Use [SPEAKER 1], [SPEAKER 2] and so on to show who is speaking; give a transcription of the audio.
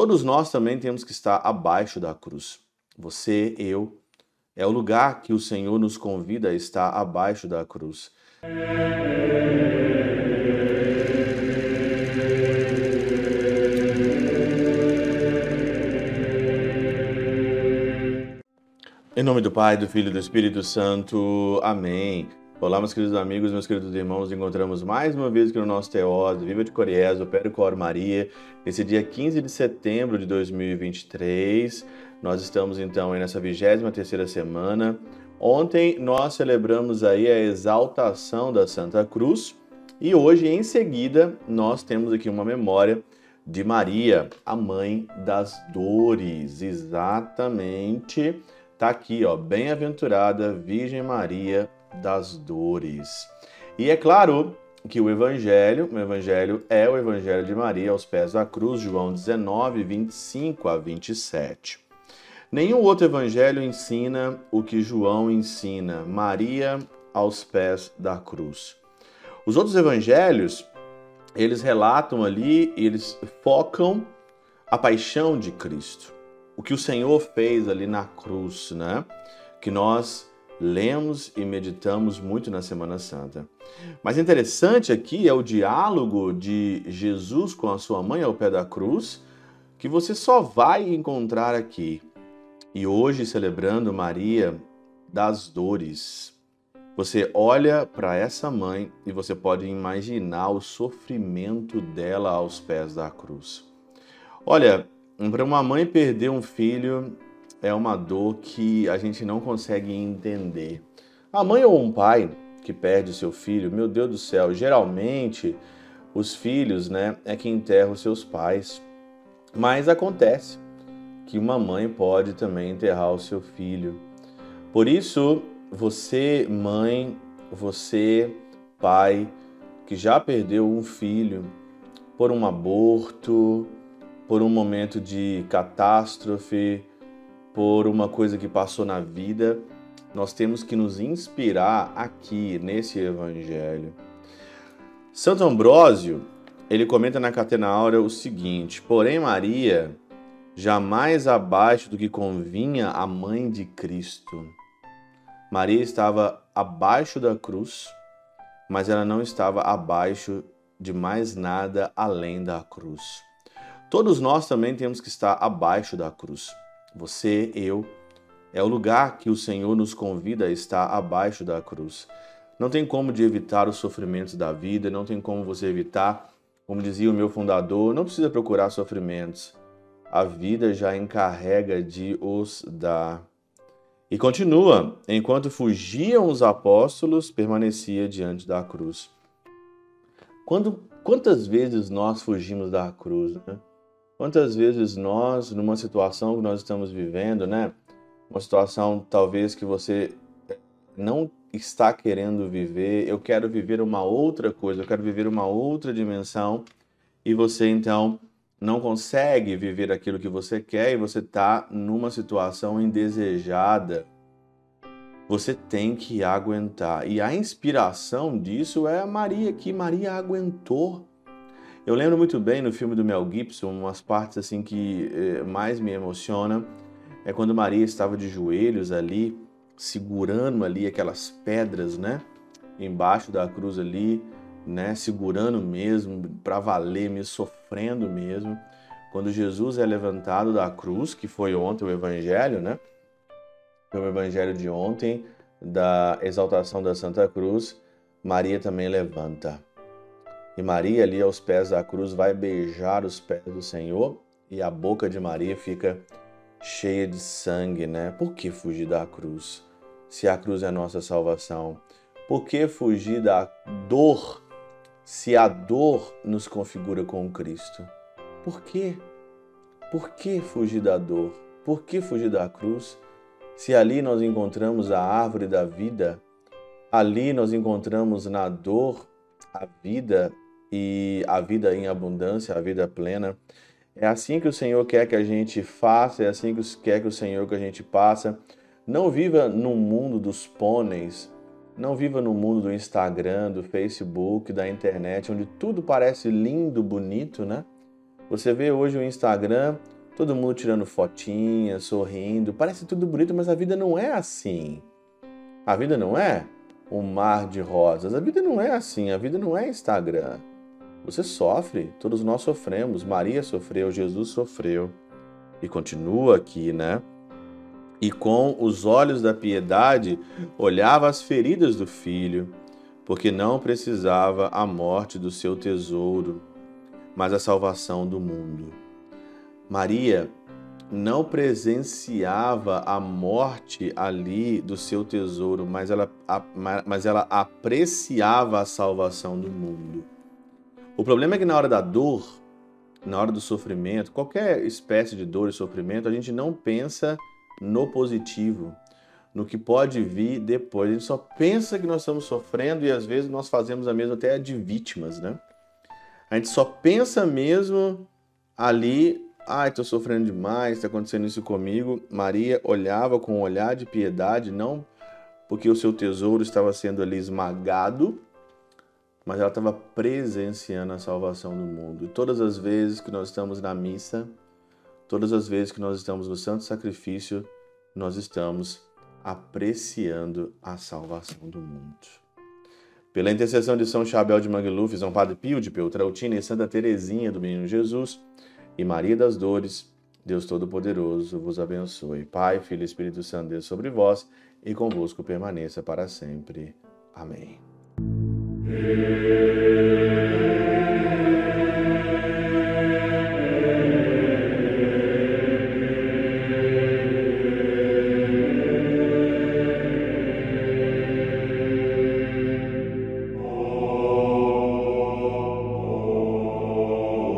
[SPEAKER 1] Todos nós também temos que estar abaixo da cruz. Você, eu, é o lugar que o Senhor nos convida a estar abaixo da cruz. Em nome do Pai, do Filho e do Espírito Santo. Amém. Olá, meus queridos amigos, meus queridos irmãos, nos encontramos mais uma vez aqui no nosso Teóso, Viva de Coriés, Opério Cor Maria, esse dia 15 de setembro de 2023. Nós estamos então nessa 23 terceira semana. Ontem nós celebramos aí a exaltação da Santa Cruz e hoje, em seguida, nós temos aqui uma memória de Maria, a mãe das dores, exatamente Tá aqui, ó, bem-aventurada Virgem Maria das dores. E é claro que o evangelho, o evangelho é o evangelho de Maria aos pés da cruz, João 19, 25 a 27. Nenhum outro evangelho ensina o que João ensina, Maria aos pés da cruz. Os outros evangelhos, eles relatam ali, eles focam a paixão de Cristo o que o Senhor fez ali na cruz, né? Que nós lemos e meditamos muito na Semana Santa. Mas interessante aqui é o diálogo de Jesus com a sua mãe ao pé da cruz, que você só vai encontrar aqui. E hoje, celebrando Maria das Dores, você olha para essa mãe e você pode imaginar o sofrimento dela aos pés da cruz. Olha, para uma mãe perder um filho é uma dor que a gente não consegue entender. A mãe ou um pai que perde o seu filho, meu Deus do céu, geralmente os filhos, né, é que enterram seus pais. Mas acontece que uma mãe pode também enterrar o seu filho. Por isso, você, mãe, você, pai, que já perdeu um filho por um aborto, por um momento de catástrofe, por uma coisa que passou na vida, nós temos que nos inspirar aqui nesse evangelho. Santo Ambrósio, ele comenta na Catena Áurea o seguinte: Porém, Maria, jamais abaixo do que convinha a mãe de Cristo. Maria estava abaixo da cruz, mas ela não estava abaixo de mais nada além da cruz. Todos nós também temos que estar abaixo da cruz. Você, eu, é o lugar que o Senhor nos convida a estar abaixo da cruz. Não tem como de evitar os sofrimentos da vida, não tem como você evitar, como dizia o meu fundador, não precisa procurar sofrimentos. A vida já encarrega de os dar. E continua: enquanto fugiam os apóstolos, permanecia diante da cruz. Quando, quantas vezes nós fugimos da cruz? Né? Quantas vezes nós, numa situação que nós estamos vivendo, né? Uma situação talvez que você não está querendo viver, eu quero viver uma outra coisa, eu quero viver uma outra dimensão, e você então não consegue viver aquilo que você quer e você está numa situação indesejada. Você tem que aguentar. E a inspiração disso é a Maria, que Maria aguentou. Eu lembro muito bem no filme do Mel Gibson, umas partes assim que eh, mais me emociona é quando Maria estava de joelhos ali, segurando ali aquelas pedras, né? Embaixo da cruz ali, né? Segurando mesmo, para valer, me sofrendo mesmo. Quando Jesus é levantado da cruz, que foi ontem o evangelho, né? Foi o evangelho de ontem, da exaltação da Santa Cruz, Maria também levanta. E Maria, ali aos pés da cruz, vai beijar os pés do Senhor e a boca de Maria fica cheia de sangue, né? Por que fugir da cruz? Se a cruz é a nossa salvação, por que fugir da dor se a dor nos configura com Cristo? Por quê? Por que fugir da dor? Por que fugir da cruz? Se ali nós encontramos a árvore da vida, ali nós encontramos na dor a vida e a vida em abundância, a vida plena. É assim que o Senhor quer que a gente faça, é assim que quer que o Senhor que a gente passa. Não viva no mundo dos pôneis, não viva no mundo do Instagram, do Facebook, da internet, onde tudo parece lindo, bonito, né? Você vê hoje o Instagram, todo mundo tirando fotinha, sorrindo. Parece tudo bonito, mas a vida não é assim. A vida não é um mar de rosas. A vida não é assim. A vida não é Instagram. Você sofre, todos nós sofremos. Maria sofreu, Jesus sofreu e continua aqui, né? E com os olhos da piedade olhava as feridas do filho, porque não precisava a morte do seu tesouro, mas a salvação do mundo. Maria não presenciava a morte ali do seu tesouro, mas ela, mas ela apreciava a salvação do mundo. O problema é que na hora da dor, na hora do sofrimento, qualquer espécie de dor e sofrimento, a gente não pensa no positivo, no que pode vir depois. A gente só pensa que nós estamos sofrendo e às vezes nós fazemos a mesma até de vítimas, né? A gente só pensa mesmo ali Ai, estou sofrendo demais, está acontecendo isso comigo. Maria olhava com um olhar de piedade, não porque o seu tesouro estava sendo ali esmagado, mas ela estava presenciando a salvação do mundo. E todas as vezes que nós estamos na missa, todas as vezes que nós estamos no santo sacrifício, nós estamos apreciando a salvação do mundo. Pela intercessão de São Chabel de Mangluf, São Padre Pio de Peltrautina e Santa Teresinha do Menino Jesus, e Maria das Dores, Deus Todo-Poderoso vos abençoe. Pai, Filho e Espírito Santo, Deus sobre vós e convosco permaneça para sempre. Amém.